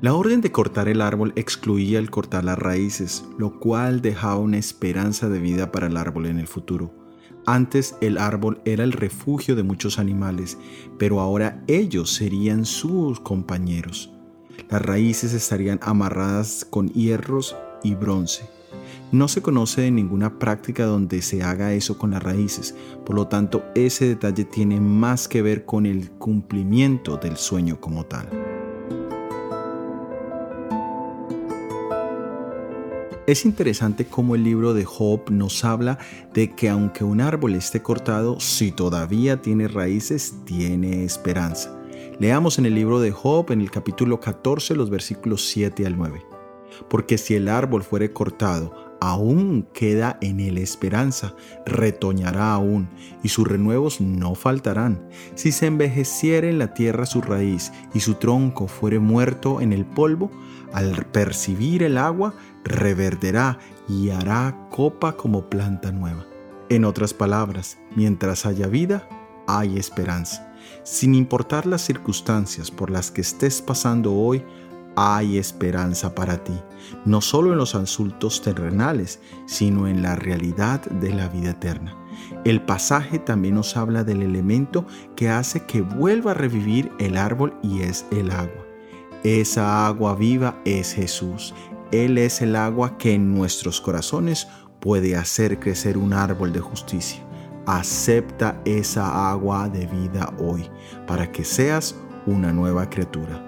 La orden de cortar el árbol excluía el cortar las raíces, lo cual dejaba una esperanza de vida para el árbol en el futuro. Antes el árbol era el refugio de muchos animales, pero ahora ellos serían sus compañeros. Las raíces estarían amarradas con hierros y bronce. No se conoce de ninguna práctica donde se haga eso con las raíces, por lo tanto ese detalle tiene más que ver con el cumplimiento del sueño como tal. Es interesante cómo el libro de Job nos habla de que aunque un árbol esté cortado, si todavía tiene raíces, tiene esperanza. Leamos en el libro de Job en el capítulo 14 los versículos 7 al 9. Porque si el árbol fuere cortado, aún queda en él esperanza, retoñará aún, y sus renuevos no faltarán. Si se envejeciere en la tierra su raíz, y su tronco fuere muerto en el polvo, al percibir el agua, reverderá y hará copa como planta nueva. En otras palabras, mientras haya vida, hay esperanza. Sin importar las circunstancias por las que estés pasando hoy, hay esperanza para ti, no solo en los insultos terrenales, sino en la realidad de la vida eterna. El pasaje también nos habla del elemento que hace que vuelva a revivir el árbol y es el agua. Esa agua viva es Jesús. Él es el agua que en nuestros corazones puede hacer crecer un árbol de justicia. Acepta esa agua de vida hoy para que seas una nueva criatura.